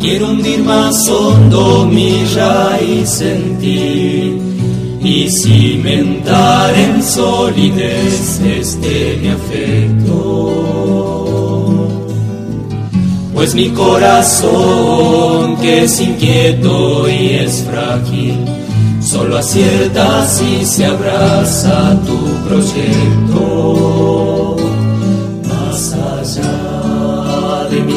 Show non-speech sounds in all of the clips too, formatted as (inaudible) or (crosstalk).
Quiero hundir más hondo mi raíz en y cimentar en solidez este mi afecto. Pues mi corazón, que es inquieto y es frágil, solo acierta si se abraza tu proyecto.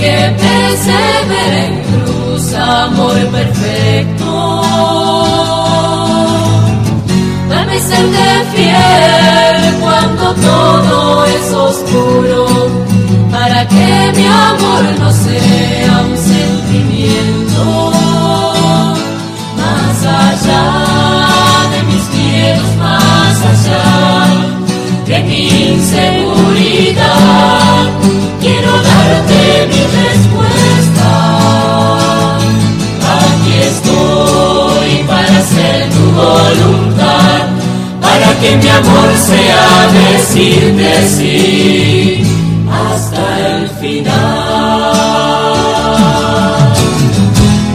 que persevera en cruz, amor perfecto. Dame de fiel cuando todo es oscuro, para que mi amor no sea que mi amor sea decirte sí hasta el final.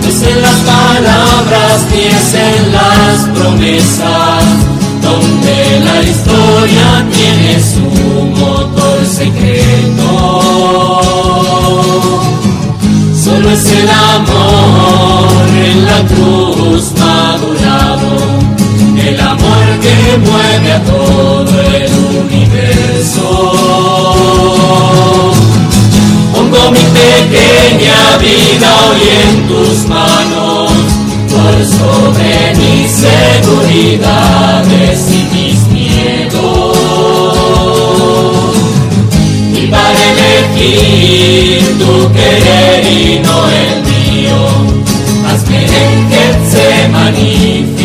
No es en las palabras ni es en las promesas donde la historia tiene su motor secreto. Solo es el amor en la cruz que mueve a todo el universo. Pongo mi pequeña vida hoy en tus manos, por sobre mis seguridades y mis miedos. Y para elegir tu querer y no el mío, hazme en Getsemaní fiel y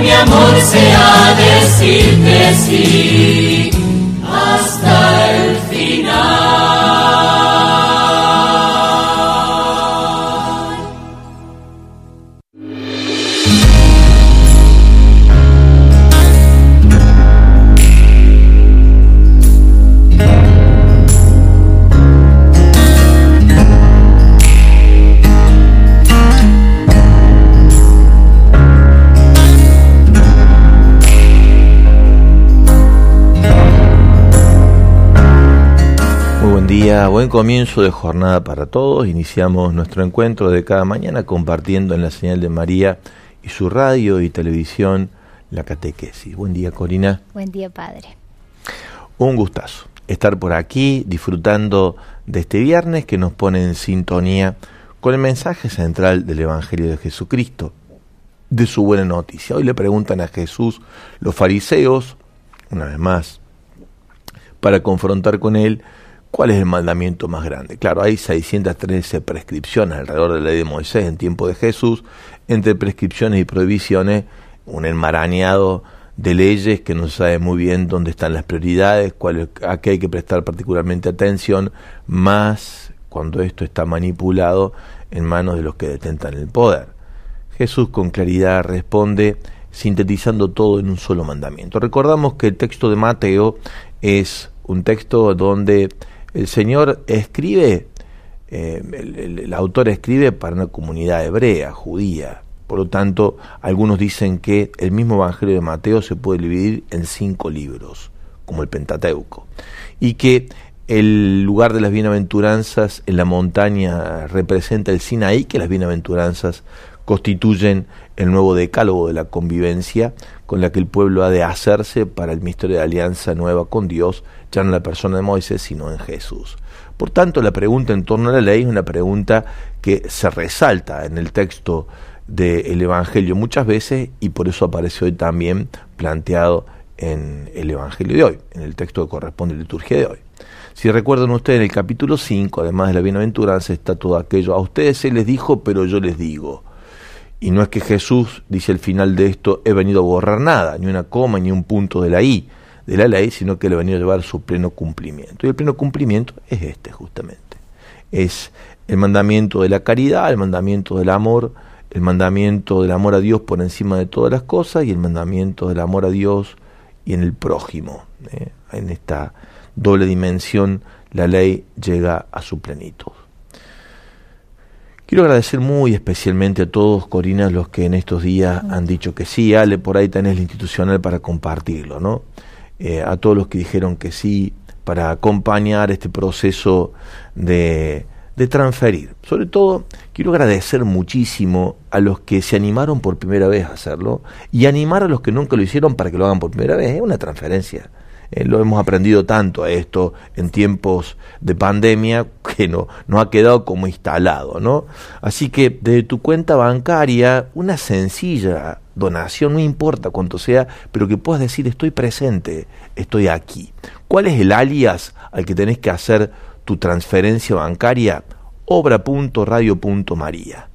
mi amor sea decirte sí buen comienzo de jornada para todos. Iniciamos nuestro encuentro de cada mañana compartiendo en la señal de María y su radio y televisión, La Catequesis. Buen día, Corina. Buen día, Padre. Un gustazo estar por aquí disfrutando de este viernes que nos pone en sintonía con el mensaje central del Evangelio de Jesucristo, de su buena noticia. Hoy le preguntan a Jesús los fariseos, una vez más, para confrontar con él cuál es el mandamiento más grande. Claro, hay 613 prescripciones alrededor de la ley de Moisés en tiempo de Jesús, entre prescripciones y prohibiciones, un enmarañado de leyes que no se sabe muy bien dónde están las prioridades, cuál, a qué hay que prestar particularmente atención, más cuando esto está manipulado en manos de los que detentan el poder. Jesús con claridad responde sintetizando todo en un solo mandamiento. Recordamos que el texto de Mateo es un texto donde el Señor escribe, eh, el autor escribe para una comunidad hebrea, judía, por lo tanto, algunos dicen que el mismo Evangelio de Mateo se puede dividir en cinco libros, como el Pentateuco, y que el lugar de las bienaventuranzas en la montaña representa el Sinaí, que las bienaventuranzas constituyen el nuevo decálogo de la convivencia con la que el pueblo ha de hacerse para el misterio de alianza nueva con Dios, ya no en la persona de Moisés, sino en Jesús. Por tanto, la pregunta en torno a la ley es una pregunta que se resalta en el texto del Evangelio muchas veces y por eso aparece hoy también planteado en el Evangelio de hoy, en el texto que corresponde a la liturgia de hoy. Si recuerdan ustedes, en el capítulo 5, además de la bienaventuranza, está todo aquello. A ustedes se les dijo, pero yo les digo. Y no es que Jesús, dice el final de esto, he venido a borrar nada, ni una coma, ni un punto de la I de la ley, sino que le he venido a llevar su pleno cumplimiento. Y el pleno cumplimiento es este, justamente. Es el mandamiento de la caridad, el mandamiento del amor, el mandamiento del amor a Dios por encima de todas las cosas y el mandamiento del amor a Dios y en el prójimo. ¿eh? En esta doble dimensión la ley llega a su plenitud. Quiero agradecer muy especialmente a todos, Corina, los que en estos días han dicho que sí. Ale, por ahí tenés la institucional para compartirlo, ¿no? Eh, a todos los que dijeron que sí para acompañar este proceso de de transferir. Sobre todo, quiero agradecer muchísimo a los que se animaron por primera vez a hacerlo y animar a los que nunca lo hicieron para que lo hagan por primera vez. Es una transferencia. Eh, lo hemos aprendido tanto a esto en tiempos de pandemia que no, no ha quedado como instalado, ¿no? Así que desde tu cuenta bancaria, una sencilla donación, no importa cuánto sea, pero que puedas decir estoy presente, estoy aquí. ¿Cuál es el alias al que tenés que hacer tu transferencia bancaria obra.radio.maría.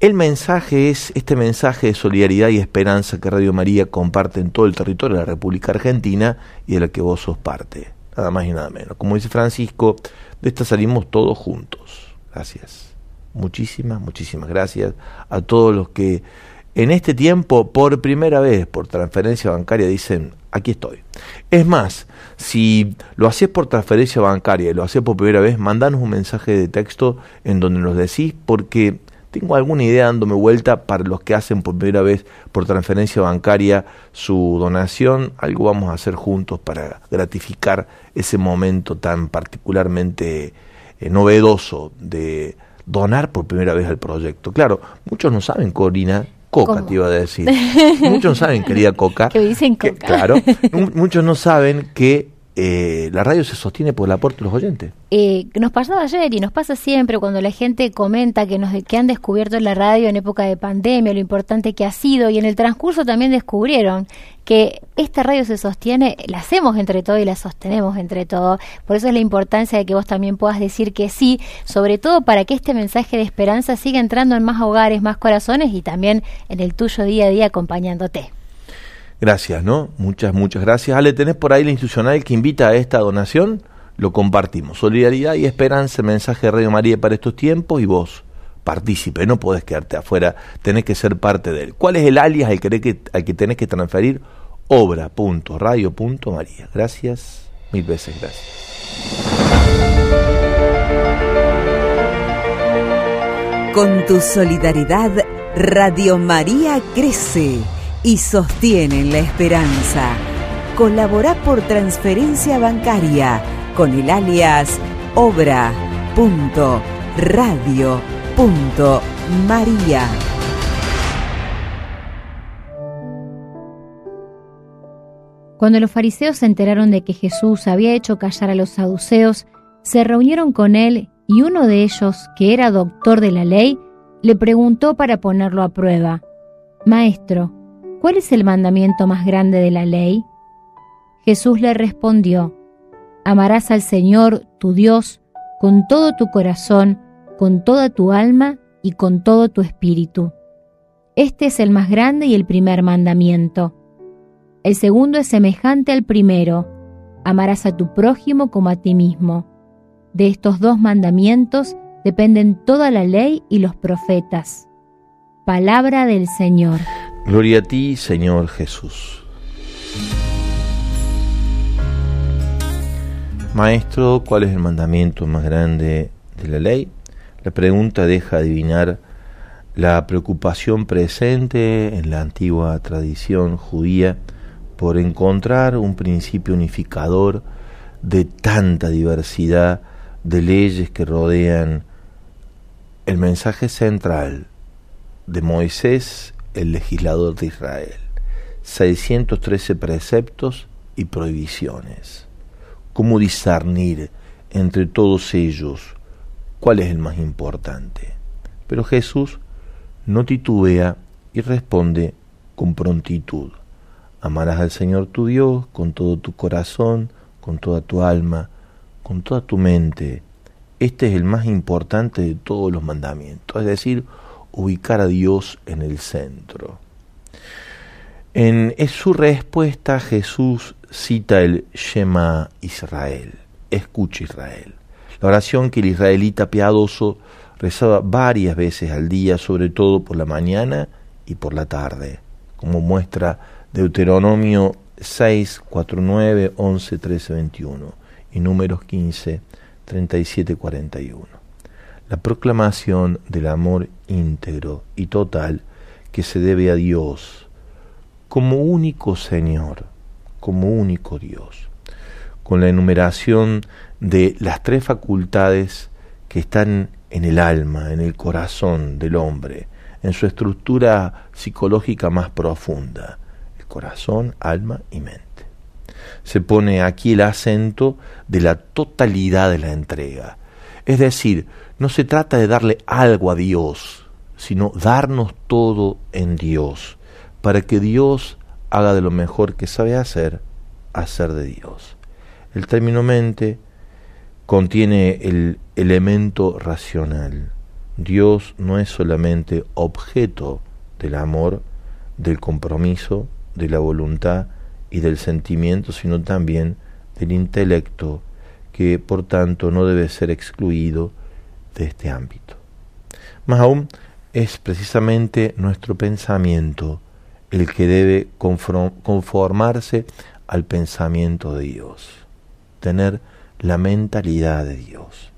El mensaje es este mensaje de solidaridad y esperanza que Radio María comparte en todo el territorio de la República Argentina y de la que vos sos parte. Nada más y nada menos. Como dice Francisco, de esta salimos todos juntos. Gracias. Muchísimas, muchísimas gracias a todos los que en este tiempo, por primera vez, por transferencia bancaria, dicen, aquí estoy. Es más, si lo haces por transferencia bancaria y lo haces por primera vez, mandanos un mensaje de texto en donde nos decís, porque tengo alguna idea dándome vuelta para los que hacen por primera vez por transferencia bancaria su donación. Algo vamos a hacer juntos para gratificar ese momento tan particularmente eh, novedoso de donar por primera vez al proyecto. Claro, muchos no saben, Corina, Coca, te iba a decir. (laughs) Muchos no saben, querida Coca. Que dicen Coca. claro. (laughs) muchos no saben que eh, la radio se sostiene por el aporte de los oyentes. Eh, nos pasó ayer y nos pasa siempre cuando la gente comenta que, nos, que han descubierto la radio en época de pandemia, lo importante que ha sido, y en el transcurso también descubrieron que esta radio se sostiene, la hacemos entre todos y la sostenemos entre todos. Por eso es la importancia de que vos también puedas decir que sí, sobre todo para que este mensaje de esperanza siga entrando en más hogares, más corazones y también en el tuyo día a día acompañándote. Gracias, ¿no? Muchas, muchas gracias. Ale, ¿tenés por ahí la institucional que invita a esta donación? Lo compartimos. Solidaridad y esperanza, mensaje de Radio María para estos tiempos y vos, partícipe, no podés quedarte afuera, tenés que ser parte de él. ¿Cuál es el alias al que, al que tenés que transferir? Obra.radio.maría. Gracias, mil veces gracias. Con tu solidaridad, Radio María crece y sostienen la esperanza. Colabora por transferencia bancaria con el alias obra.radio.maría. Cuando los fariseos se enteraron de que Jesús había hecho callar a los saduceos, se reunieron con él y uno de ellos, que era doctor de la ley, le preguntó para ponerlo a prueba, Maestro, ¿cuál es el mandamiento más grande de la ley? Jesús le respondió, Amarás al Señor, tu Dios, con todo tu corazón, con toda tu alma y con todo tu espíritu. Este es el más grande y el primer mandamiento. El segundo es semejante al primero, amarás a tu prójimo como a ti mismo. De estos dos mandamientos dependen toda la ley y los profetas. Palabra del Señor. Gloria a ti, Señor Jesús. Maestro, ¿cuál es el mandamiento más grande de la ley? La pregunta deja adivinar la preocupación presente en la antigua tradición judía por encontrar un principio unificador de tanta diversidad de leyes que rodean el mensaje central de Moisés, el legislador de Israel. 613 preceptos y prohibiciones. ¿Cómo discernir entre todos ellos cuál es el más importante? Pero Jesús no titubea y responde con prontitud. Amarás al Señor tu Dios con todo tu corazón, con toda tu alma, con toda tu mente. Este es el más importante de todos los mandamientos, es decir, ubicar a Dios en el centro. En su respuesta Jesús cita el Shema Israel, escucha Israel, la oración que el israelita piadoso rezaba varias veces al día, sobre todo por la mañana y por la tarde, como muestra Deuteronomio 6, 4, 9, 11, 13, 21 y números 15, 37, 41. La proclamación del amor íntegro y total que se debe a Dios como único Señor, como único Dios, con la enumeración de las tres facultades que están en el alma, en el corazón del hombre, en su estructura psicológica más profunda, corazón, alma y mente. Se pone aquí el acento de la totalidad de la entrega. Es decir, no se trata de darle algo a Dios, sino darnos todo en Dios, para que Dios haga de lo mejor que sabe hacer, hacer de Dios. El término mente contiene el elemento racional. Dios no es solamente objeto del amor, del compromiso, de la voluntad y del sentimiento, sino también del intelecto, que por tanto no debe ser excluido de este ámbito. Más aún, es precisamente nuestro pensamiento el que debe conformarse al pensamiento de Dios, tener la mentalidad de Dios.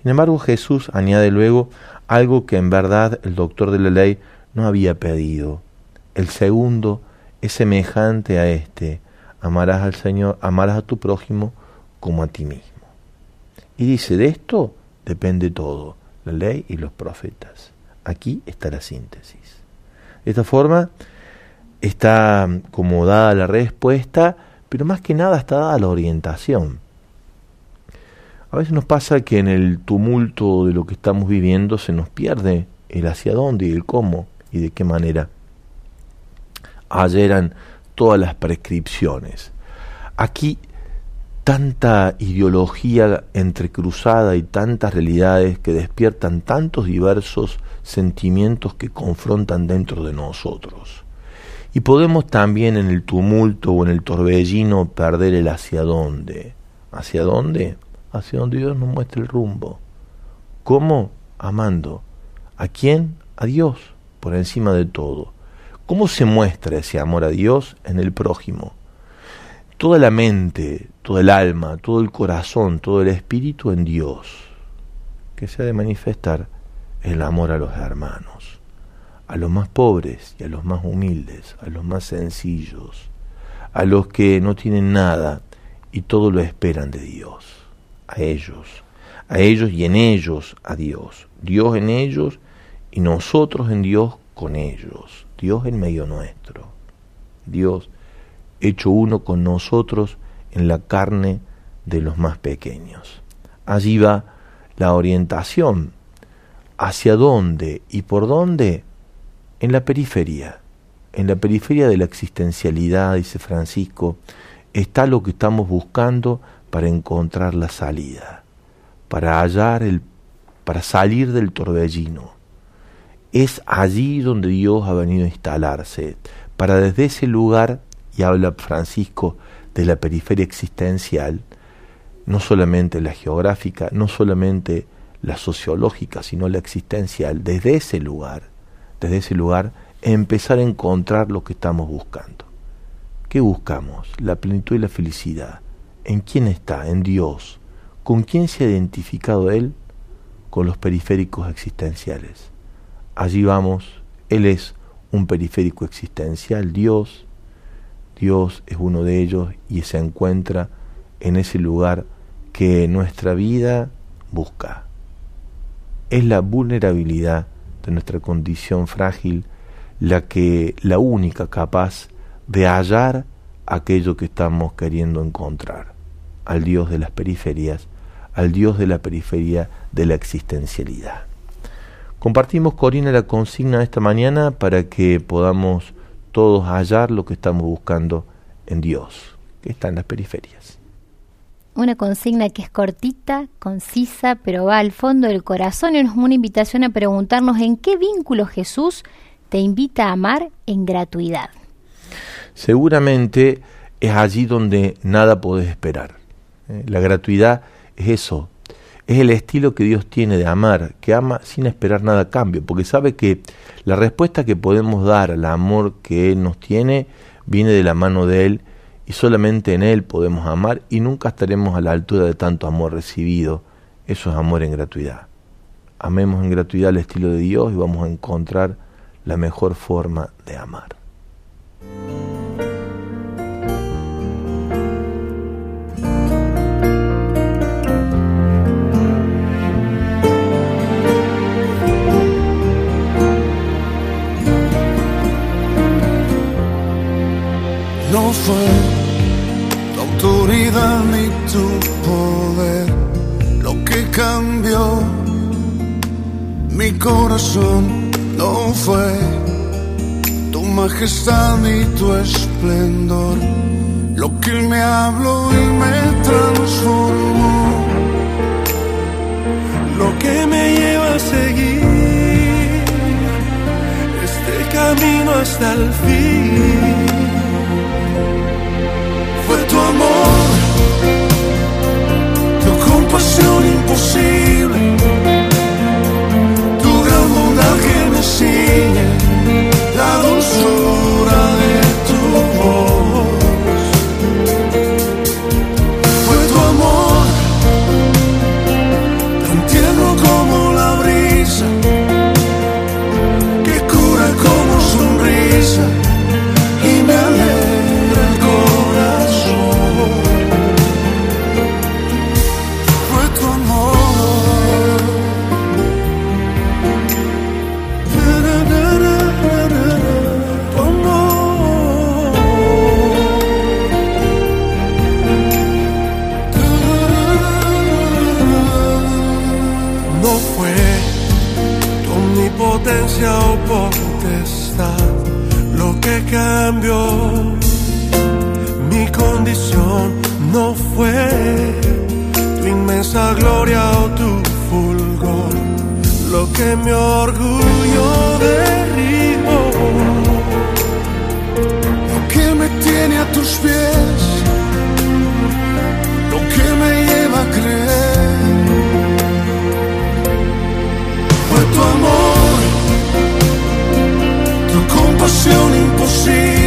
Sin embargo, Jesús añade luego algo que en verdad el doctor de la ley no había pedido. El segundo es semejante a este. Amarás al Señor, amarás a tu prójimo como a ti mismo. Y dice, de esto depende todo, la ley y los profetas. Aquí está la síntesis. De esta forma está como dada la respuesta, pero más que nada está dada la orientación. A veces nos pasa que en el tumulto de lo que estamos viviendo se nos pierde el hacia dónde y el cómo y de qué manera eran todas las prescripciones. Aquí tanta ideología entrecruzada y tantas realidades que despiertan tantos diversos sentimientos que confrontan dentro de nosotros. Y podemos también en el tumulto o en el torbellino perder el hacia dónde. ¿Hacia dónde? Hacia donde Dios nos muestra el rumbo. ¿Cómo? Amando. ¿A quién? A Dios, por encima de todo. ¿Cómo se muestra ese amor a Dios en el prójimo? Toda la mente, todo el alma, todo el corazón, todo el espíritu en Dios, que se ha de manifestar el amor a los hermanos, a los más pobres y a los más humildes, a los más sencillos, a los que no tienen nada y todo lo esperan de Dios, a ellos, a ellos y en ellos a Dios, Dios en ellos y nosotros en Dios con ellos. Dios en medio nuestro, Dios hecho uno con nosotros en la carne de los más pequeños. Allí va la orientación. ¿Hacia dónde y por dónde? En la periferia. En la periferia de la existencialidad, dice Francisco, está lo que estamos buscando para encontrar la salida, para hallar el, para salir del torbellino. Es allí donde Dios ha venido a instalarse, para desde ese lugar, y habla Francisco de la periferia existencial, no solamente la geográfica, no solamente la sociológica, sino la existencial, desde ese lugar, desde ese lugar, empezar a encontrar lo que estamos buscando. ¿Qué buscamos? La plenitud y la felicidad. ¿En quién está? En Dios. ¿Con quién se ha identificado Él? Con los periféricos existenciales. Allí vamos, Él es un periférico existencial, Dios. Dios es uno de ellos y se encuentra en ese lugar que nuestra vida busca. Es la vulnerabilidad de nuestra condición frágil la que la única capaz de hallar aquello que estamos queriendo encontrar, al Dios de las periferias, al Dios de la periferia de la existencialidad. Compartimos, Corina, la consigna esta mañana para que podamos todos hallar lo que estamos buscando en Dios, que está en las periferias. Una consigna que es cortita, concisa, pero va al fondo del corazón y es una invitación a preguntarnos en qué vínculo Jesús te invita a amar en gratuidad. Seguramente es allí donde nada podés esperar. Eh, la gratuidad es eso, es el estilo que Dios tiene de amar, que ama sin esperar nada a cambio, porque sabe que la respuesta que podemos dar al amor que Él nos tiene viene de la mano de Él y solamente en Él podemos amar y nunca estaremos a la altura de tanto amor recibido. Eso es amor en gratuidad. Amemos en gratuidad el estilo de Dios y vamos a encontrar la mejor forma de amar. No fue tu autoridad ni tu poder lo que cambió mi corazón. No fue tu majestad ni tu esplendor lo que me habló y me transformó. Lo que me lleva a seguir este camino hasta el fin cambió mi condición. No fue tu inmensa gloria o tu fulgor lo que mi orgullo derribó. Lo que me tiene a tus pies, lo que me lleva a creer. Fue tu amor, tu compasión impossível.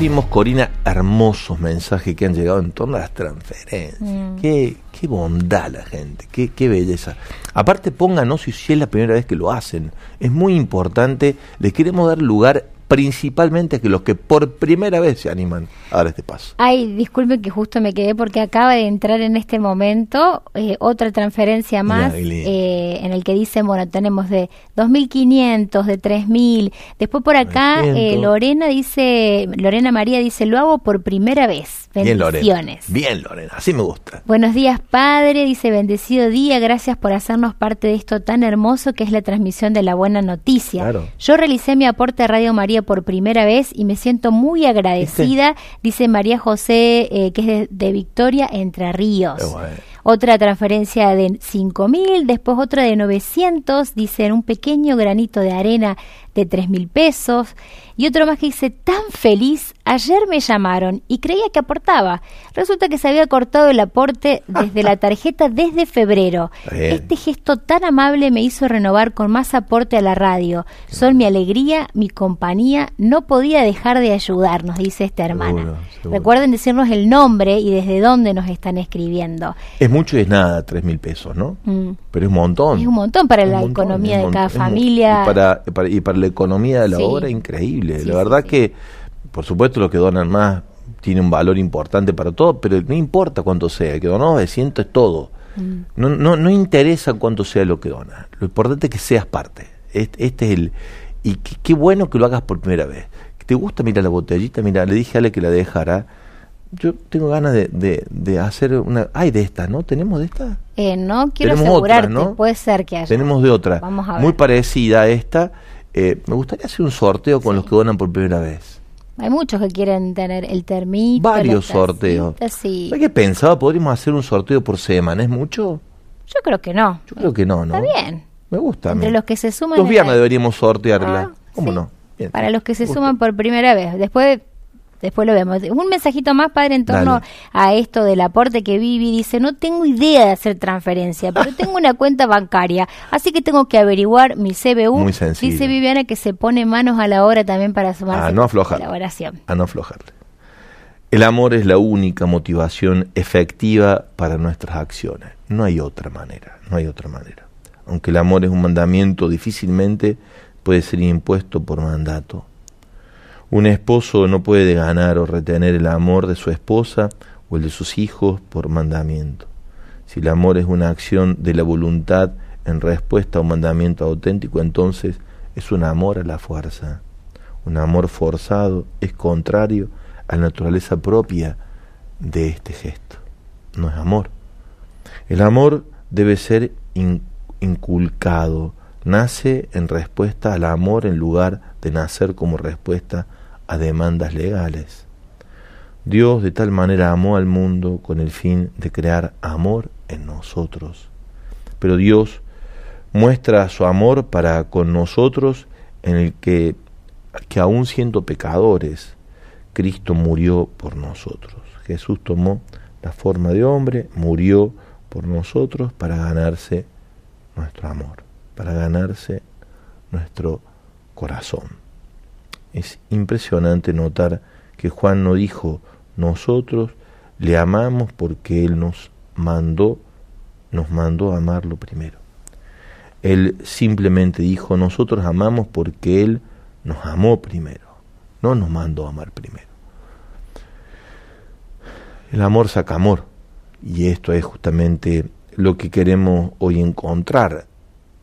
Compartimos, Corina, hermosos mensajes que han llegado en torno a las transferencias. Mm. Qué, qué bondad la gente, qué, qué belleza. Aparte, pónganos si es la primera vez que lo hacen. Es muy importante, les queremos dar lugar principalmente que los que por primera vez se animan a dar este paso. Ay, disculpe que justo me quedé porque acaba de entrar en este momento eh, otra transferencia más eh, en el que dicen, bueno, tenemos de 2.500, de 3.000. Después por acá 900. eh, Lorena dice, Lorena María dice, lo hago por primera vez. Bien, Lorena. Bien, Lorena, así me gusta. Buenos días, Padre. Dice, bendecido día. Gracias por hacernos parte de esto tan hermoso que es la transmisión de la buena noticia. Claro. Yo realicé mi aporte a Radio María por primera vez y me siento muy agradecida. Dice María José, eh, que es de, de Victoria, Entre Ríos. Bueno. Otra transferencia de 5 mil, después otra de 900, dice un pequeño granito de arena de 3 mil pesos. Y otro más que dice, tan feliz, ayer me llamaron y creía que aportaba. Resulta que se había cortado el aporte desde la tarjeta desde febrero. Este gesto tan amable me hizo renovar con más aporte a la radio. Son mi alegría, mi compañía, no podía dejar de ayudarnos, dice esta hermana. Seguro, seguro. Recuerden decirnos el nombre y desde dónde nos están escribiendo. Es mucho y es nada, tres mil pesos, ¿no? Mm. Pero es un montón. Es un montón para la montón, economía de cada familia. Y para, para- y para la economía de la Sí. obra, increíble. Sí, la verdad sí. que, por supuesto, lo que donan más tiene un valor importante para todo, pero no importa cuánto sea, que donó 900 es todo. Mm. No, no, no interesa cuánto sea lo que donas. Lo importante es que seas parte. Este, este es el. Y qué, qué bueno que lo hagas por primera vez. ¿Te gusta? Mira la botellita. Mira, le dije a Ale que la dejara. Yo tengo ganas de, de, de hacer una. Hay de estas, ¿no? ¿Tenemos de estas? Eh, no quiero Tenemos asegurarte, otra, ¿no? puede ser que haya. Tenemos de otra. Vamos a ver. Muy parecida a esta. Eh, me gustaría hacer un sorteo con los que donan por primera vez. Hay muchos que quieren tener el termito. Varios sorteos. Sí. ¿Sabes qué pensaba? ¿Podríamos hacer un sorteo por semana? ¿Es mucho? Yo creo que no. Yo creo que no, ¿no? Está bien. Me gusta. Entre los que se suman. Los viernes deberíamos sortearla. Ah, ¿Cómo sí. no? Bien. Para los que se suman por primera vez. Después después lo vemos. Un mensajito más, padre, en torno Dale. a esto del aporte que Vivi dice, no tengo idea de hacer transferencia, pero tengo una cuenta bancaria, así que tengo que averiguar mi CBU. Muy sencillo. Dice Viviana que se pone manos a la obra también para sumarse Ah, no a aflojar. A no aflojarle. El amor es la única motivación efectiva para nuestras acciones. No hay otra manera, no hay otra manera. Aunque el amor es un mandamiento, difícilmente puede ser impuesto por mandato. Un esposo no puede ganar o retener el amor de su esposa o el de sus hijos por mandamiento. Si el amor es una acción de la voluntad en respuesta a un mandamiento auténtico, entonces es un amor a la fuerza. Un amor forzado es contrario a la naturaleza propia de este gesto. No es amor. El amor debe ser in- inculcado. Nace en respuesta al amor en lugar de nacer como respuesta a demandas legales. Dios de tal manera amó al mundo con el fin de crear amor en nosotros. Pero Dios muestra su amor para con nosotros en el que, que aún siendo pecadores, Cristo murió por nosotros. Jesús tomó la forma de hombre, murió por nosotros para ganarse nuestro amor, para ganarse nuestro corazón. Es impresionante notar que Juan no dijo nosotros le amamos porque él nos mandó nos mandó a amarlo primero. Él simplemente dijo nosotros amamos porque él nos amó primero, no nos mandó a amar primero. El amor saca amor y esto es justamente lo que queremos hoy encontrar,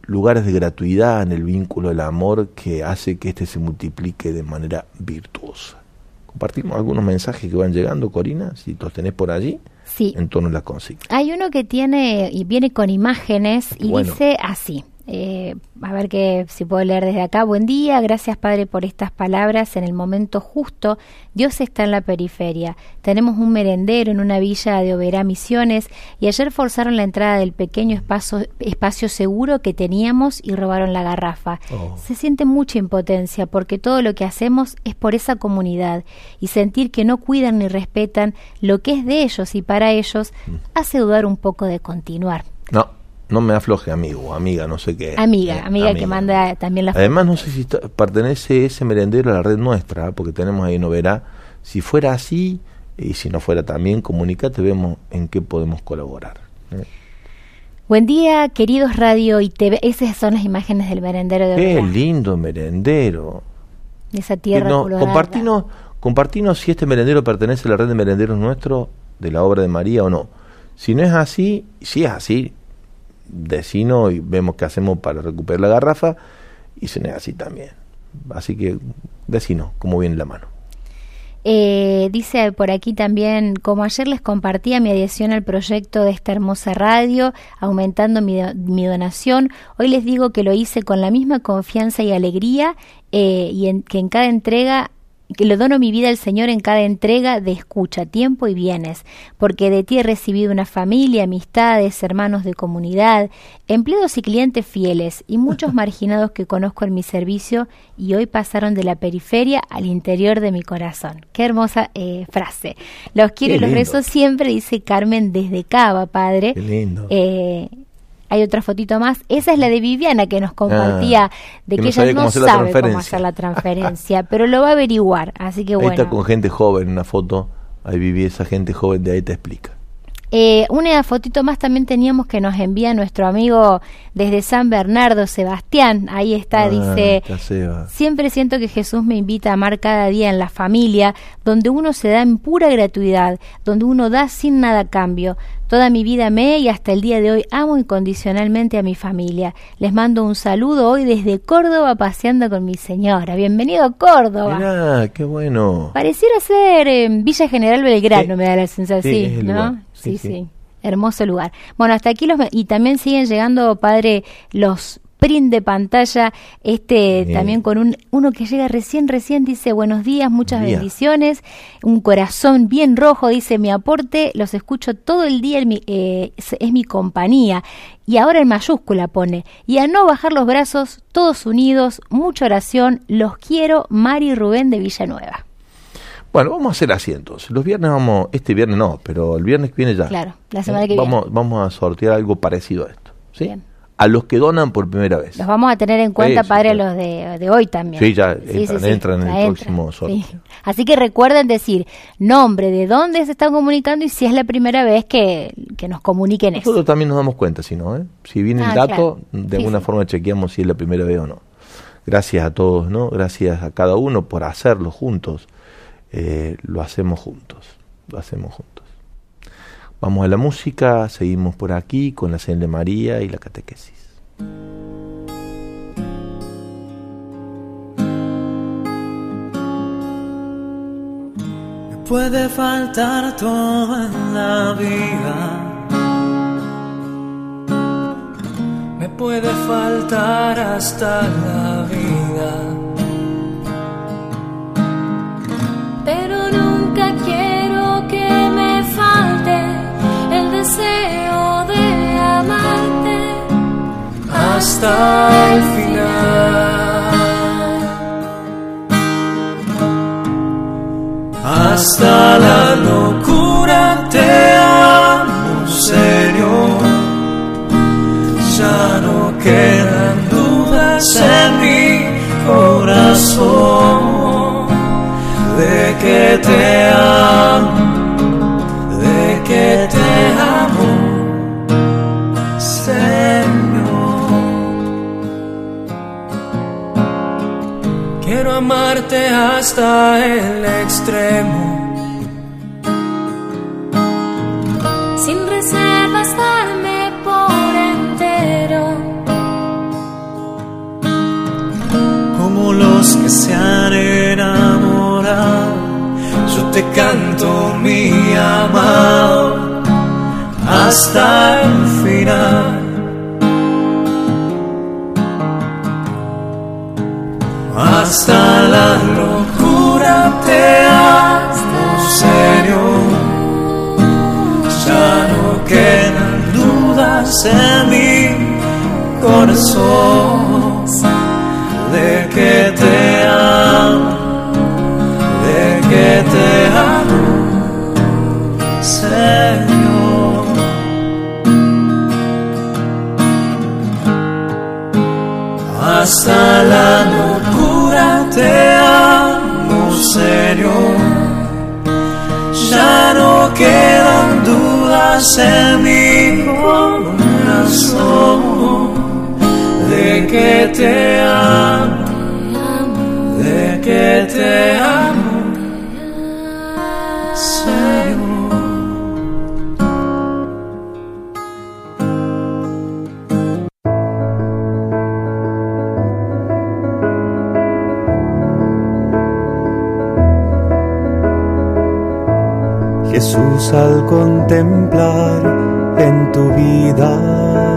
lugares de gratuidad en el vínculo del amor que hace que éste se multiplique de manera virtuosa. Compartimos algunos mensajes que van llegando, Corina, si los tenés por allí, Sí. en torno a la consigna. Hay uno que tiene y viene con imágenes y Bueno. dice así. Eh, a ver que si puedo leer desde acá. Buen día, gracias Padre por estas palabras. En el momento justo, Dios está en la periferia. Tenemos un merendero en una villa de Oberá Misiones y ayer forzaron la entrada del pequeño espacio, espacio seguro que teníamos y robaron la garrafa. Oh. Se siente mucha impotencia porque todo lo que hacemos es por esa comunidad y sentir que no cuidan ni respetan lo que es de ellos y para ellos Mm. hace dudar un poco de continuar. No, no me afloje, amigo amiga, no sé qué. Amiga, Eh, amiga que manda también la Además, no sé si pertenece ese merendero a la red nuestra, porque tenemos ahí, no verá, Si fuera así, y si no fuera también, comunicate, vemos en qué podemos colaborar. ¿eh? Buen día, queridos radio y TV. Esas son las imágenes del merendero de Qué lindo merendero. De esa tierra no, compartinos, compartinos si este merendero pertenece a la red de merenderos nuestro, de la obra de María o no. Si no es así, si es así, decino y vemos qué hacemos para recuperar la garrafa, y es así también. Así que decino cómo viene la mano. Eh, dice por aquí también, como ayer les compartía mi adhesión al proyecto de esta hermosa radio, aumentando mi, mi donación, hoy les digo que lo hice con la misma confianza y alegría eh, y en, que en cada entrega que le dono mi vida al Señor en cada entrega de escucha, tiempo y bienes, porque de ti he recibido una familia, amistades, hermanos de comunidad, empleados y clientes fieles y muchos (laughs) marginados que conozco en mi servicio y hoy pasaron de la periferia al interior de mi corazón. Qué hermosa eh, frase. Los quiero y los rezo siempre, dice Carmen desde Cava, padre. Qué lindo. Eh, hay otra fotito más. Esa es la de Viviana que nos compartía de Ah, que que, no ella no sabe cómo hacer la transferencia, (laughs) pero lo va a averiguar. Así que Ahí bueno. está con gente joven, una foto, ahí viví esa gente joven, de ahí te explica. Eh, una fotito más también teníamos que nos envía nuestro amigo desde San Bernardo, Sebastián. Ahí está, Ah, dice. está. Siempre siento que Jesús me invita a amar cada día en la familia, donde uno se da en pura gratuidad, donde uno da sin nada a cambio. Toda mi vida me y hasta el día de hoy amo incondicionalmente a mi familia. Les mando un saludo hoy desde Córdoba paseando con mi señora. Bienvenido a Córdoba. Mirá, qué bueno. Pareciera ser en Villa General Belgrano, me da la sensación, Sí, ¿no? lugar. Sí, Sí, sí, sí. Hermoso lugar. Bueno, hasta aquí los... Y también siguen llegando, padre, los print de pantalla, este también con un uno que llega recién, recién dice buenos días, muchas Buen día. bendiciones, un corazón bien rojo, dice mi aporte, los escucho todo el día, en mi- eh, es, es mi compañía. Y ahora en mayúscula pone, y a no bajar los brazos, todos unidos, mucha oración, los quiero, Mari Rubén de Villanueva. Bueno, vamos a hacer así entonces. Los viernes vamos, este viernes no, pero el viernes que viene ya. Claro, la semana Eh, que viene. vamos, Vamos a sortear algo parecido a esto. ¿sí? Bien. A los que donan por primera vez. Los vamos a tener en cuenta, Sí, sí, padre, claro. los de, de hoy también. Sí, ya entran- entran en el próximo sorteo. sí. Así que recuerden decir nombre, de dónde se están comunicando y si es la primera vez que, que nos comuniquen eso. Nosotros también nos damos cuenta, si no, ¿eh? Si viene Ah, el dato, claro. de Sí, alguna sí. forma chequeamos si es la primera vez o no. Gracias a todos, ¿no? Gracias a cada uno por hacerlo juntos. Eh, lo hacemos juntos, lo hacemos juntos. Vamos a la música, seguimos por aquí con la señal de María y la catequesis. Me puede faltar todo en la vida. Me puede faltar hasta la deseo de amarte hasta el final. Hasta la locura te amo, Señor. Ya no quedan dudas en mi corazón de que te amo, hasta el extremo. sin reservas darme por entero como los que se han enamorado. Yo te canto mi amado hasta el corazón de que te amo, de que te amo, Señor. Hasta la locura te amo, Señor. no quedan dudas en mi corazón que te amo, de que te amo, Señor. Jesús al contemplar en tu vida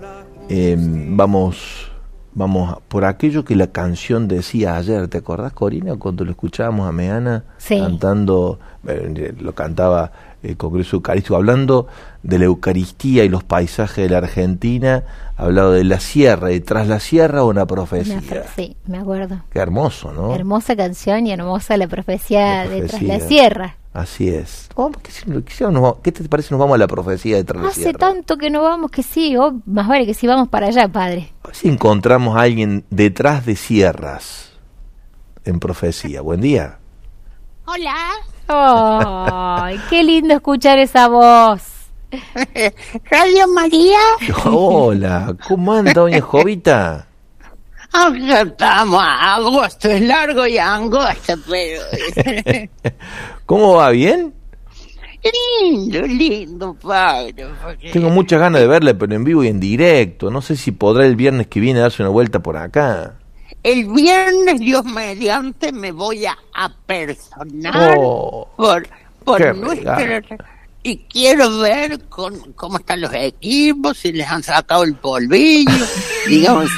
eh, vamos, vamos por aquello que la canción decía ayer. ¿Te acordás, Corina, cuando lo escuchábamos a Meana Sí. cantando, eh, lo cantaba el Congreso Eucarístico, hablando de la Eucaristía y los paisajes de la Argentina, hablado de la sierra y tras la sierra una profecía. Una sí, me acuerdo. Qué hermoso, ¿no? Hermosa canción y hermosa la profecía La de Tras profecía. la Sierra. Así es. ¿qué, qué si nos vamos- qué te parece? Nos vamos a la profecía de tras la Hace sierra. tanto que no vamos que sí, oh, más vale que sí vamos para allá, padre. A ver si encontramos a alguien detrás de sierras en profecía. Buen día. Hola. ¡Ay, qué lindo escuchar esa voz! (laughs) Radio María. Hola, ¿cómo anda, doña Jovita? Acá estamos. Agosto es largo y angosto, pero. (laughs) ¿Cómo va? ¿Bien? lindo, lindo, padre. porque- Tengo muchas ganas de verle, pero en vivo y en directo. No sé si podrá el viernes que viene darse una vuelta por acá. El viernes, Dios mediante, me voy a apersonar Oh, por, por nuestra. Y quiero ver con, cómo están los equipos, si les han sacado el polvillo, (laughs) digamos.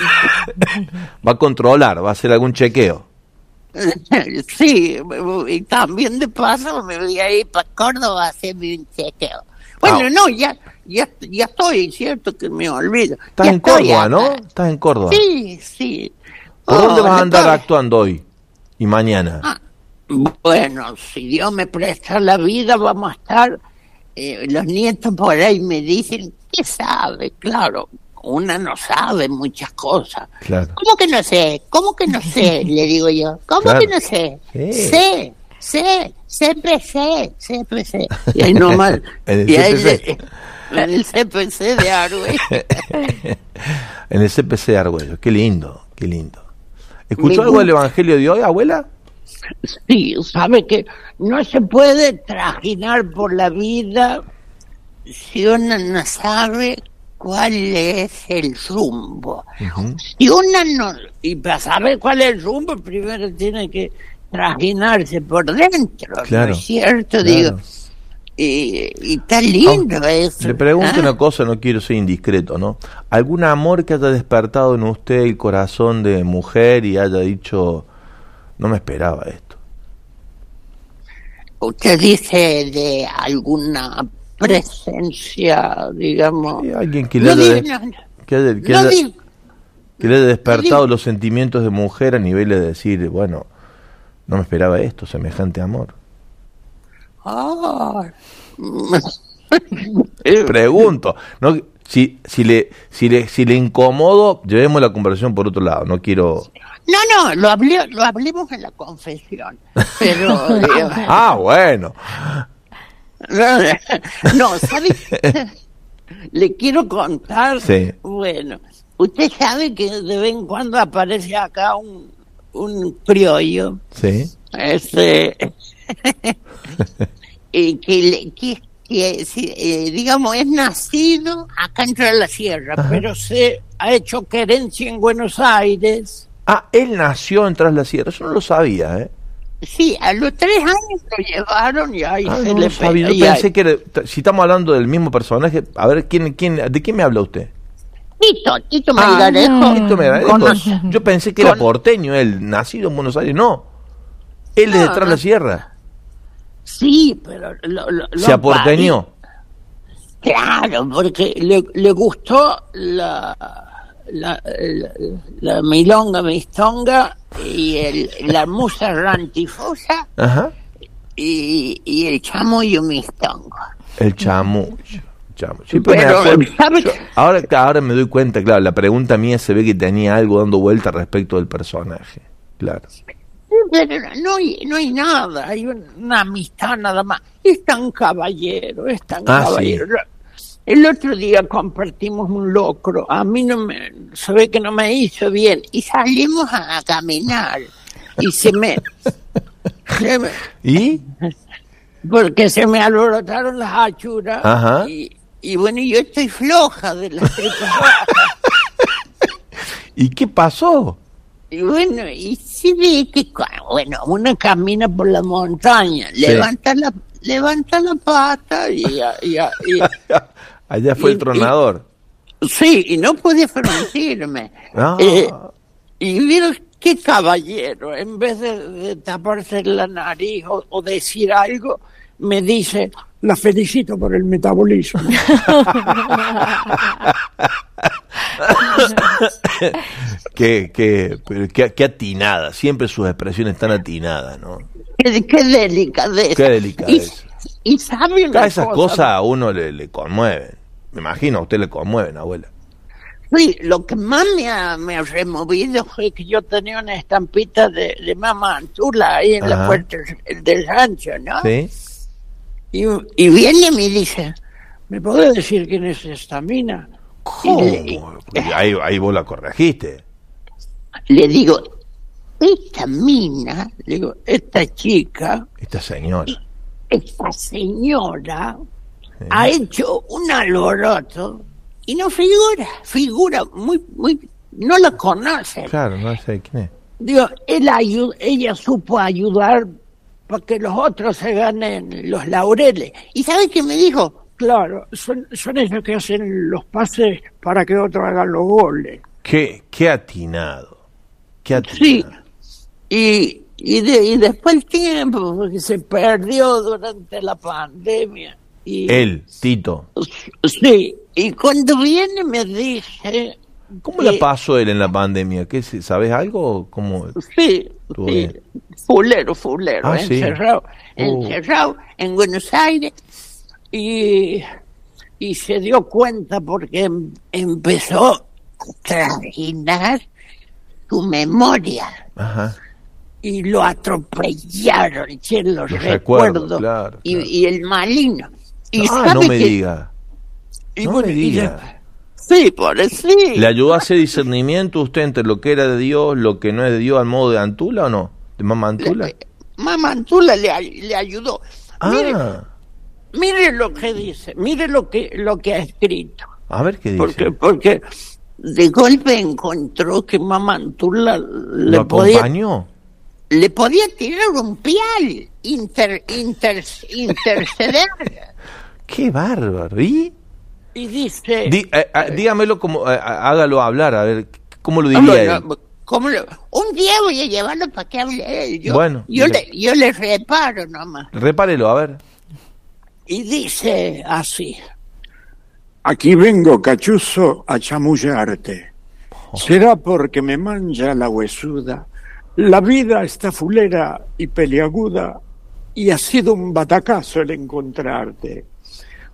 va a controlar, va a hacer algún chequeo. (laughs) Sí, y también de paso me voy a ir para Córdoba a hacerme un chequeo. Bueno, Ah. no, ya, ya, ya estoy, cierto que me olvido. Estás Ya en Córdoba, acá. ¿no? Estás en Córdoba. Sí, sí. ¿Por dónde Oh, vas a andar actuando hoy y mañana? Ah, Bueno, si Dios me presta la vida, vamos a estar. eh, los nietos por ahí me dicen, ¿qué sabe? Claro, una no sabe muchas cosas. Claro. ¿Cómo que no sé? ¿Cómo que no sé? (laughs) Le digo yo. ¿Cómo Claro. que no sé? Sí. Sé, sé, CPC, CPC. Y ahí nomás. (laughs) En el y ahí CPC. en el CPC de Arue. (laughs) En el CPC de Argüello. Qué lindo, qué lindo. ¿Escuchó Me algo del. Evangelio de hoy, abuela? Sí, sabe que no se puede trajinar por la vida si uno no sabe cuál es el rumbo. Si uno no, y para saber cuál es el rumbo, primero tiene que trajinarse por dentro, Claro, ¿no es cierto? claro. Digo, y, y está lindo eso. Le pregunto ¿ah? una cosa, no quiero ser indiscreto, ¿no? ¿Algún amor que haya despertado en usted el corazón de mujer y haya dicho, no me esperaba esto? Usted dice de alguna presencia, digamos. Alguien que le No haya, digo- no, no. que haya- que haya- digo- que le haya despertado los sentimientos de mujer a nivel de decir, bueno, no me esperaba esto, semejante amor. Ah. (laughs) Pregunto, no, si, si le, si le, si le incomodo, llevemos la conversación por otro lado. No quiero. No, no, lo, hablé, lo hablemos en la confesión. Pero. digo, (laughs) Ah, bueno. (laughs) no, ¿sabe? Le quiero contar. Sí. Bueno, usted sabe que de vez en cuando aparece acá un, un criollo. Sí. Este. (laughs) y que, le- que, que, eh, digamos, es nacido acá entre la sierra, pero se ha hecho querencia en Buenos Aires. Ah, él nació en Tras la Sierra. Eso no lo sabía, ¿eh? Sí, a los tres años lo llevaron y ahí Ah, se no le lo sabía. Yo ahí- pensé que era, si estamos hablando del mismo personaje, a ver, ¿quién, quién, ¿de quién me habla usted? Tito, Tito Ah, Melgarejo. Tito Melgarejo. Conoce- Yo pensé que era porteño, él, nacido en Buenos Aires. No. Él es de No, Tras no. la Sierra. Sí, pero lo, lo- lo Se aporteñó. Claro, porque le, le gustó la, la, la, la milonga mistonga y el, la musa rantifosa Ajá. y, y el chamuyo mistongo. El chamucho. Sí, pero me Pero, ahora, ahora me doy cuenta, claro, la pregunta mía se ve que tenía algo dando vuelta respecto del personaje. Claro. Pero no hay, no hay nada, hay una amistad nada más. Es tan caballero, es tan Ah, caballero. El otro día compartimos un locro, a mí no me, se ve que no me hizo bien, y salimos a, caminar, y se me, (laughs) se me- ¿Y? porque se me alborotaron las achuras, Ajá. y, y bueno, yo estoy floja de las (laughs) tripas. ¿Y qué pasó? Y bueno, y se ve que, bueno, uno camina por la montaña, levanta la levanta la pata y, (laughs) y- y- Allá fue Y- el tronador. sí, y no pude franquirme. (laughs) Ah. Eh, y vieron qué caballero, en vez de, de taparse la nariz o, o decir algo, me dice, la felicito por el metabolismo. (laughs) qué, qué, pero qué, qué atinada. Siempre sus expresiones tan atinadas, ¿no? qué, qué delicadeza. Qué delicadeza. Y, y sabe una esas cosa, cosas a uno le, le conmueven. Me imagino, a usted le conmueven, abuela. Sí, lo que más me ha, me ha removido fue que yo tenía una estampita de, de Mamá Antula ahí en Ajá. la puerta del rancho, ¿no? ¿Sí? Y, y viene y me dice, ¿me puede decir quién es esta mina? Y le, ¿Cómo? Porque ahí, ahí vos la corregiste. le digo, esta mina, le digo, esta chica, Esta señora. esta señora, ha hecho un alboroto y no figura, figura muy, muy, no la conoce. Claro, no sé quién es. Digo, él ayu- ella supo ayudar para que los otros se ganen los laureles. ¿Y sabe qué me dijo? Claro, son, son ellos que hacen los pases para que otros hagan los goles. Qué, qué atinado. Qué Sí. atinado. Y, y, de- y después el tiempo, porque se perdió durante la pandemia. Y, Él, Tito. Sí, y cuando viene me dice... ¿Cómo la que- pasó él en la pandemia? ¿Qué, ¿Sabes algo? ¿Cómo? Sí, sí. fulero, fulero, Ah, sí. encerrado, Uh. encerrado en Buenos Aires y, y se dio cuenta porque em- empezó a trajinar su memoria Ajá. y lo atropellaron, che, los, Los recuerdos, claro, y, claro. y el malino. Y Ah, no me que- diga. y no bueno, me y diga. Sí, por sí. ¿Le ayudó a hacer discernimiento usted entre lo que era de Dios, lo que no es de Dios, al modo de Antula o no? ¿De mamá Antula? Le- Mamá Antula le, le ayudó. Mire, Ah, Mire lo que dice, mire lo que lo que ha escrito, a ver qué dice. porque porque de golpe encontró que Mamá Antula le ¿Lo podía acompañó? le podía tirar un pial, inter, inter, interceder. (laughs) Qué bárbaro. ¿Y? Y dice... Di- eh, ah, dígamelo como, eh, ah, hágalo hablar, a ver, ¿cómo lo Hombre, diría él? no, ¿cómo lo- un día voy a llevarlo para que hable él. Yo, Bueno, yo, le, yo le reparo nomás. Repárelo, a ver. Y dice así. Aquí vengo, cachuzo, a chamullarte. Será porque me mancha la huesuda. La vida está fulera y peliaguda y ha sido un batacazo el encontrarte.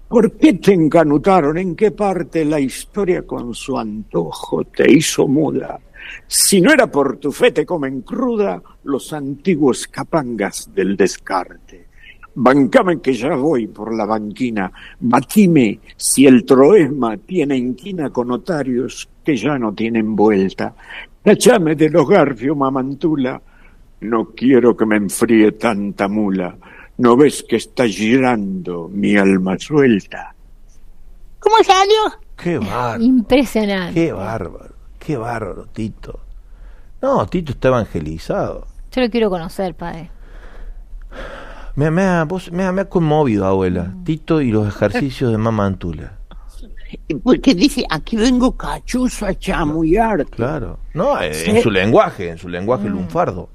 ¿Por qué te encanutaron? ¿En qué parte la historia con su antojo te hizo muda? Si no era por tu fe te comen cruda los antiguos capangas del descarte. Bancame que ya voy por la banquina. Batime si el troesma tiene inquina con notarios que ya no tienen vuelta. Cachame de los garfios, mamantula. No quiero que me enfríe tanta mula. ¿No ves que está girando mi alma suelta? ¿Cómo salió? Qué bárbaro. Impresionante. Qué bárbaro. Qué bárbaro, Tito. No, Tito está evangelizado. Yo lo quiero conocer, padre. Me, me, ha, vos- me, ha- me ha conmovido, abuela. Tito y los ejercicios de Mamá Antula. Porque dice, aquí vengo cachuzo a chamullarte. Claro. No, eh, Sí. en su lenguaje, en su lenguaje Mm. lunfardo.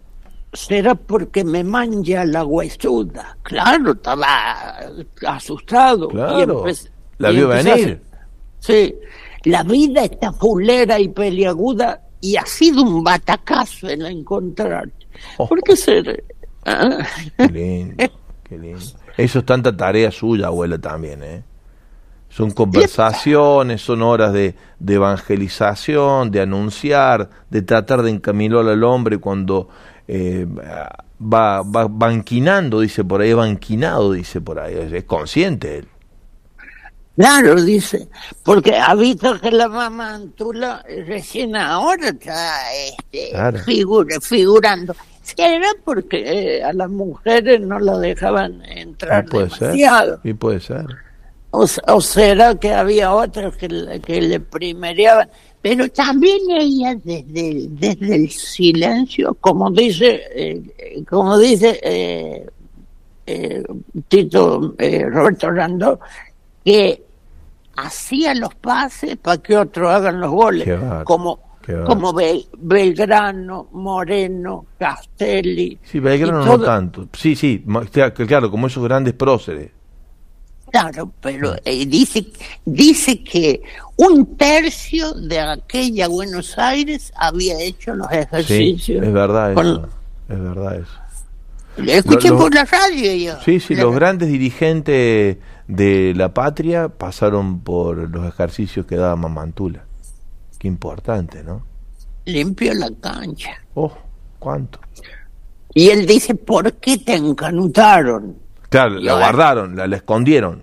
Será porque me manja la huesuda. Claro, estaba asustado. Claro. La vio venir. Sí, la vida está fulera y peliaguda y ha sido un batacazo el encontrarte. Oh. ¿Por qué ser? Ah, Qué lindo, qué lindo. Eso es tanta tarea suya, abuela, también, ¿eh? Son conversaciones, son horas de, de evangelización, de anunciar, de tratar de encaminar al hombre cuando eh, va, va banquinando, dice por ahí, banquinado, dice por ahí. Es, es consciente él. Claro, dice, porque ha visto que la mamá Antula recién ahora está este, Claro. figura- figurando. Será porque eh, a las mujeres no la dejaban entrar Y puede ser. demasiado. Y puede ser. O, será que había otros que, le- que le primereaban. Pero también ella desde el, desde el silencio, como dice, eh, como dice eh, eh, Tito eh, Roberto Randó, que hacía los pases para que otros hagan los goles, como como Bel- Belgrano, Moreno, Castelli. Sí, Belgrano no tanto. Sí, sí, claro, como esos grandes próceres. Claro, pero eh, dice, dice que un tercio de aquella Buenos Aires había hecho los Sí, ejercicios. es verdad Con- eso. Es verdad eso. Escuché por la radio yo. Sí, sí, La- los grandes dirigentes de la patria pasaron por los ejercicios que daba Mamantula. Qué importante, ¿no? Limpió la cancha. Oh, ¿cuánto? Y él dice, ¿por qué te encanutaron? Claro, la guardaron, la, la escondieron.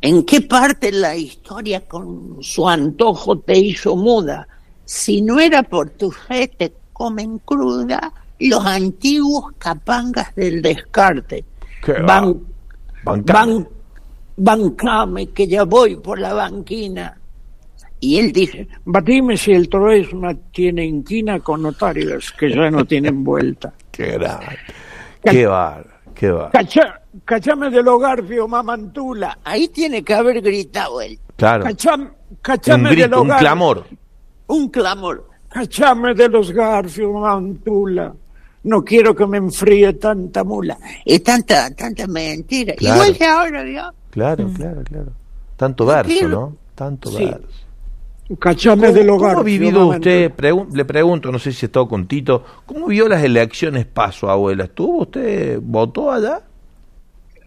¿En qué parte la historia con su antojo te hizo muda? Si no era por tu fe, te comen cruda los antiguos capangas del descarte. Qué Ban- Bancame. ban- bancame, que ya voy por la banquina. Y él dice, Batime si el troesma tiene inquina con notarios que ya no tienen vuelta. (laughs) Qué grande. Qué bar, qué. Cacha- cachame de los garfios, mamantula. ahí tiene que haber gritado él. Claro. Cacham- Un cachame de grito, los un gar- clamor. Un clamor. Cachame de los garfios, mamantula. No quiero que me enfríe tanta mula. Y tanta, tanta mentira. Claro. Igual que ahora, ¿vio? Claro, claro, claro. Tanto verso, quiero- ¿no? Tanto Sí. verso. Cachame de los ¿Cómo ha vivido usted? Pregun- le pregunto, no sé si ha estado con Tito, ¿cómo vio las elecciones paso, abuela? ¿Estuvo usted, votó allá?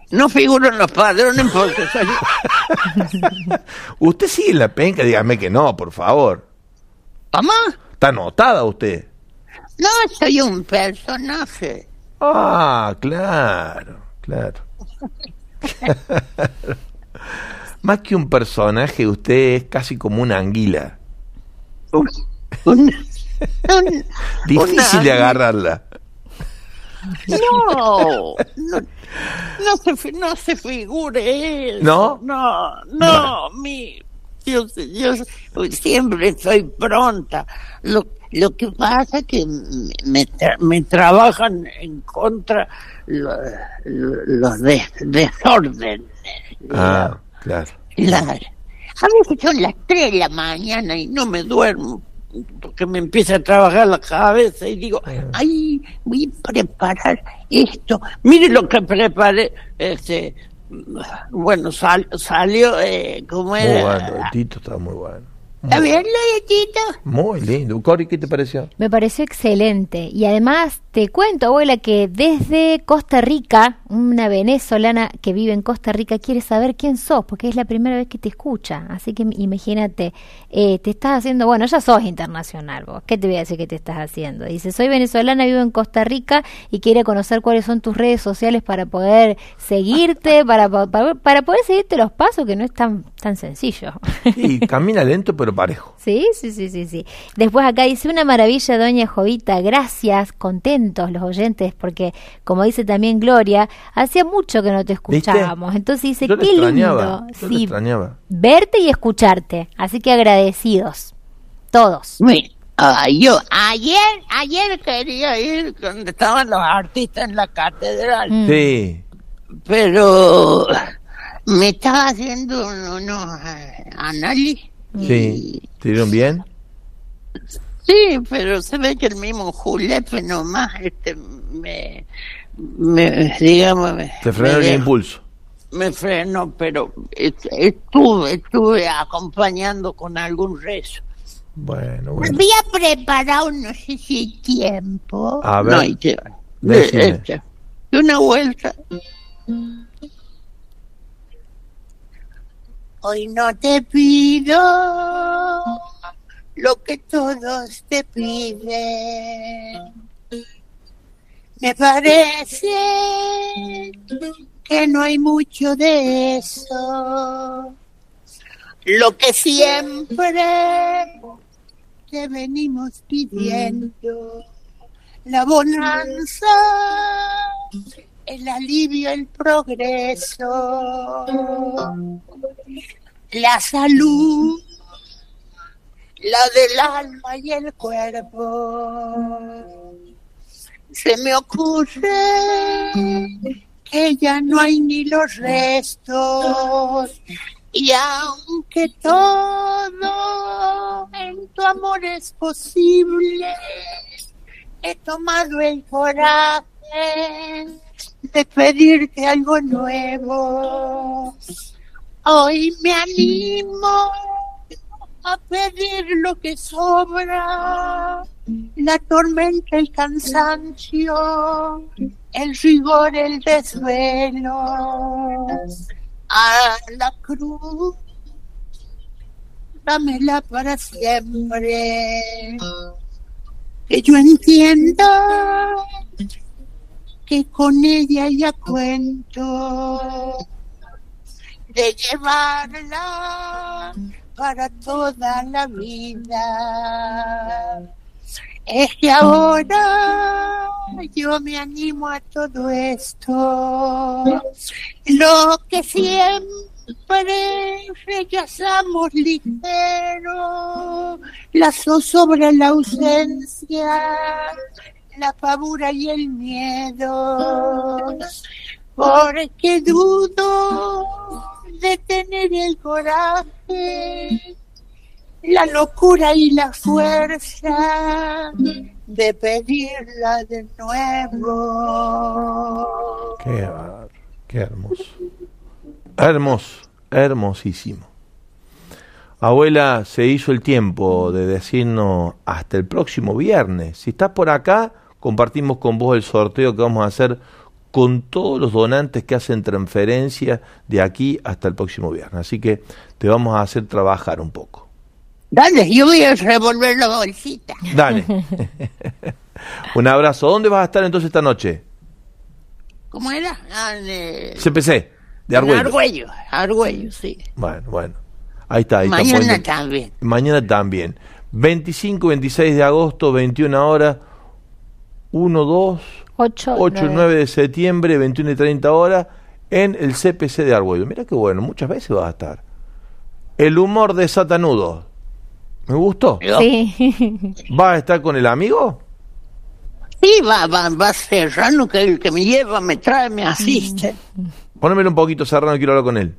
No figuro en los padrones porque soy... (laughs) Usted sigue en la penca, dígame que no, por favor. ¿Cómo? Está anotada usted. No, soy un personaje. Ah, claro, claro. (laughs) Más que un personaje, usted es casi como una anguila. Un- un- un- Difícil de agarrarla. No, no, no se, no se figure eso. ¿No? No, no, mi, yo, yo siempre estoy pronta. Lo, Lo que pasa es que me, tra- me trabajan en contra lo- lo- los de- desórdenes. Ah, claro. Claro. A veces son las 3 de la mañana y no me duermo porque me empieza a trabajar la cabeza y digo, ay, voy a preparar esto. Mire lo que preparé. Este, bueno, sal- salió eh, como Muy era. bueno, el Tito está muy bueno. ¿Está bien? Muy lindo. Cori, ¿qué te pareció? Me pareció excelente. Y además te cuento, abuela, que desde Costa Rica, una venezolana que vive en Costa Rica quiere saber quién sos, porque es la primera vez que te escucha. Así que imagínate, eh, te estás haciendo, bueno, ya sos internacional vos. ¿Qué te voy a decir que te estás haciendo? Dice, soy venezolana, vivo en Costa Rica y quiere conocer cuáles son tus redes sociales para poder seguirte, (laughs) para, para, para poder seguirte los pasos, que no es tan, tan sencillo. Y camina lento pero parejo. Sí, sí, sí, sí, sí. Después acá dice una maravilla, doña Jovita, gracias, contentos los oyentes, porque como dice también Gloria, hacía mucho que no te escuchábamos. Entonces dice, Yo qué extrañaba. lindo, Yo le sí, extrañaba. verte y escucharte. Así que agradecidos, todos. Mira, yo ayer, ayer quería ir donde estaban los artistas en la catedral, Mm. Sí. pero me estaba haciendo un- unos eh, análisis. Sí. ¿Te dieron bien? Sí, pero se ve que el mismo Julepe nomás este, me, me, digamos, me, Te frenó me el dejó- impulso. me frenó, pero est- estuve, estuve acompañando con algún rezo. Bueno, bueno. Había preparado, no sé si hay tiempo. A ver, No hay. Este, de una vuelta. Hoy no te pido lo que todos te piden. Me parece que no hay mucho de eso. Lo que siempre te venimos pidiendo. La bonanza, el alivio, el progreso, la salud, la del alma y el cuerpo. Se me ocurre que ya no hay ni los restos. Y aunque todo en tu amor es posible, he tomado el coraje de pedirte algo nuevo. Hoy me animo a pedir lo que sobra, la tormenta, el cansancio, el rigor, el desvelo, a la cruz, dámela para siempre, que yo entienda que con ella ya cuento de llevarla para toda la vida. Es que ahora yo me animo a todo esto, lo que siempre rechazamos ligero, la zozobra, la ausencia, la pavura y el miedo, porque dudo de tener el coraje, la locura y la fuerza de pedirla de nuevo. Qué qué hermoso. Hermoso, hermosísimo. Abuela, se hizo el tiempo de decirnos hasta el próximo viernes. Si estás por acá, compartimos con vos el sorteo que vamos a hacer con todos los donantes que hacen transferencia de aquí hasta el próximo viernes. Así que te vamos a hacer trabajar un poco. Dale, yo voy a revolver la bolsita. Dale. (laughs) un abrazo. ¿Dónde vas a estar entonces esta noche? ¿Cómo era? Ah, de- CPC, de Argüello. Argüello, Argüello, sí. Bueno, bueno. Ahí está. Ahí está Mañana también. Mañana también. 25 26 de agosto, 21 horas. 1, 2, 8, 8 y 9 de septiembre, 21 y 30 horas. En el CPC de Argüello. Mira qué bueno, muchas veces vas a estar. El humor de Satanudo. Me gustó. Sí. (laughs) ¿Va a estar con el amigo? Sí, va, va, va Serrano, que el que me lleva, me trae, me asiste. (laughs) Pónemelo un poquito, Serrano, quiero hablar con él.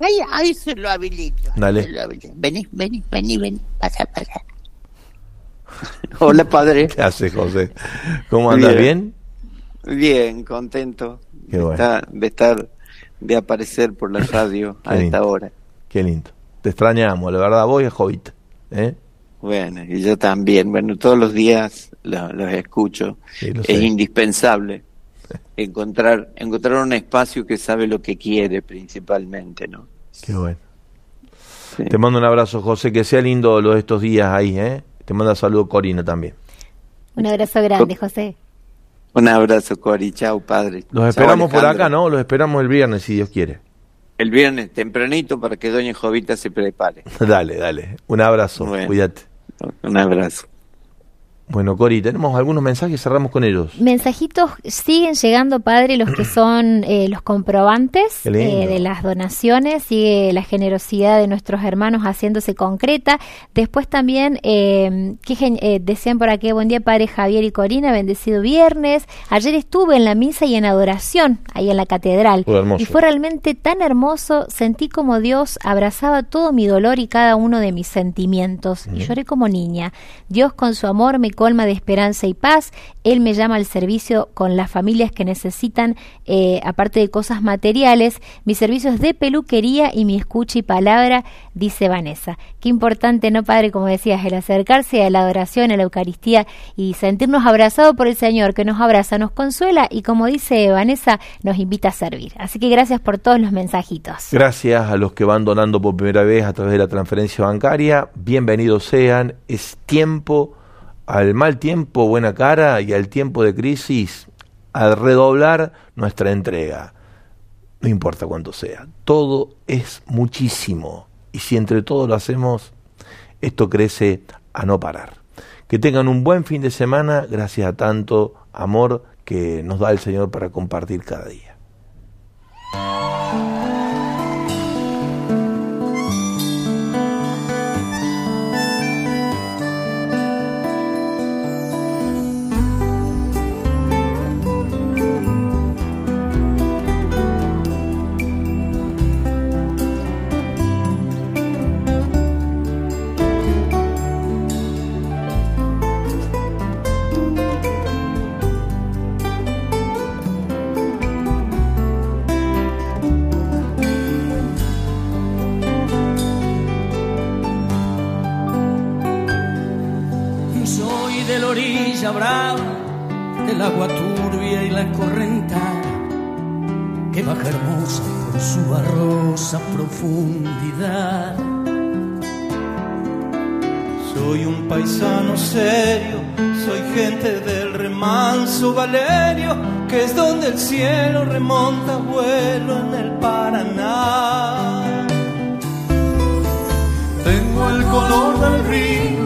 Ahí, ahí se lo habilito. Dale. Se lo habilito. Vení, vení, vení, vení. Pasa, pasa. (laughs) Hola, padre. ¿Qué hace, José? ¿Cómo andas? ¿Bien? Bien, contento Qué de, bueno. estar, de estar, de aparecer por la radio (laughs) a lindo. esta hora. Qué lindo. Te extrañamos, la verdad, vos y a Jovita. ¿eh? Bueno, y yo también. Bueno, todos los días lo- los escucho. Sí, lo es sé. indispensable (laughs) encontrar encontrar un espacio que sabe lo que quiere principalmente, ¿no? Qué bueno. Te mando un abrazo, José. Que sea lindo lo de estos días ahí, ¿eh? Te manda saludo Corina también. Un abrazo grande, José. Un abrazo, Cori. Chao, padre. Los esperamos por acá, ¿no? Los esperamos el viernes, si Dios quiere. El viernes tempranito para que Doña Jovita se prepare. (laughs) dale, dale. Un abrazo. Bueno. Cuídate. Un abrazo. Bueno, Cori, tenemos algunos mensajes, cerramos con ellos. Mensajitos siguen llegando, padre, los que (clears throat) son eh, los comprobantes eh, de las donaciones, sigue la generosidad de nuestros hermanos haciéndose concreta. Después también, eh, que eh, decían por aquí, buen día, padre Javier y Corina, bendecido viernes. Ayer estuve en la misa y en adoración, ahí en la catedral. Fue. Y fue realmente tan hermoso, sentí como Dios abrazaba todo mi dolor y cada uno de mis sentimientos. Y lloré como niña. Dios con su amor me colma de esperanza y paz. Él me llama al servicio con las familias que necesitan, eh, aparte de cosas materiales, mis servicios de peluquería y mi escucha y palabra, dice Vanessa. Qué importante, ¿no, Padre? Como decías, el acercarse a la adoración, a la Eucaristía y sentirnos abrazados por el Señor, que nos abraza, nos consuela y, como dice Vanessa, nos invita a servir. Así que gracias por todos los mensajitos. Gracias a los que van donando por primera vez a través de la transferencia bancaria. Bienvenidos sean. Es tiempo, al mal tiempo, buena cara y al tiempo de crisis, a redoblar nuestra entrega. No importa cuánto sea. Todo es muchísimo. Y si entre todos lo hacemos, esto crece a no parar. Que tengan un buen fin de semana gracias a tanto amor que nos da el Señor para compartir cada día. Orilla brava, del agua turbia y la correntada, que baja hermosa por su barrosa profundidad. Soy un paisano serio, soy gente del remanso Valerio, que es donde el cielo remonta vuelo en el Paraná. Tengo el color del río,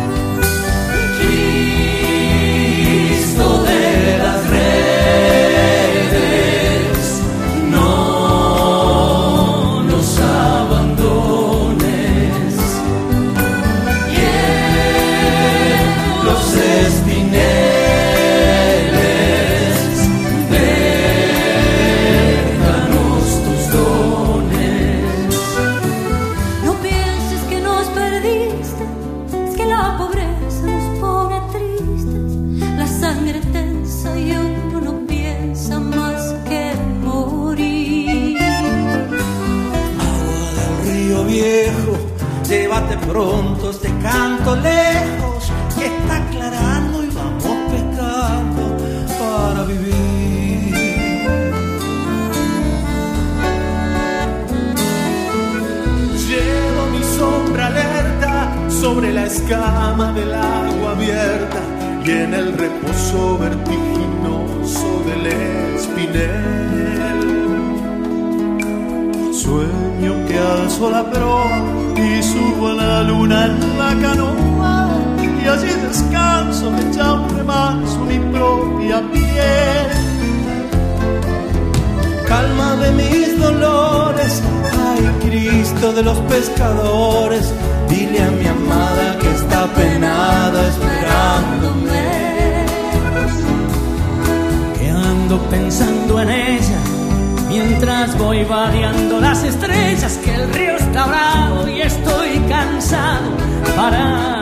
Pronto este canto lejos, que está aclarando y vamos pescando para vivir. Llevo mi sombra alerta sobre la escama del agua abierta y en el reposo vertiginoso del espinel. Sueño que alzo la proa y subo a la luna en la canoa y allí descanso echa un mi propia piel. Calma de mis dolores, ay Cristo de los pescadores, dile a mi amada que está penada esperándome. Que ando pensando en ella mientras voy vadeando las estrellas, que el río está bravo y estoy cansado para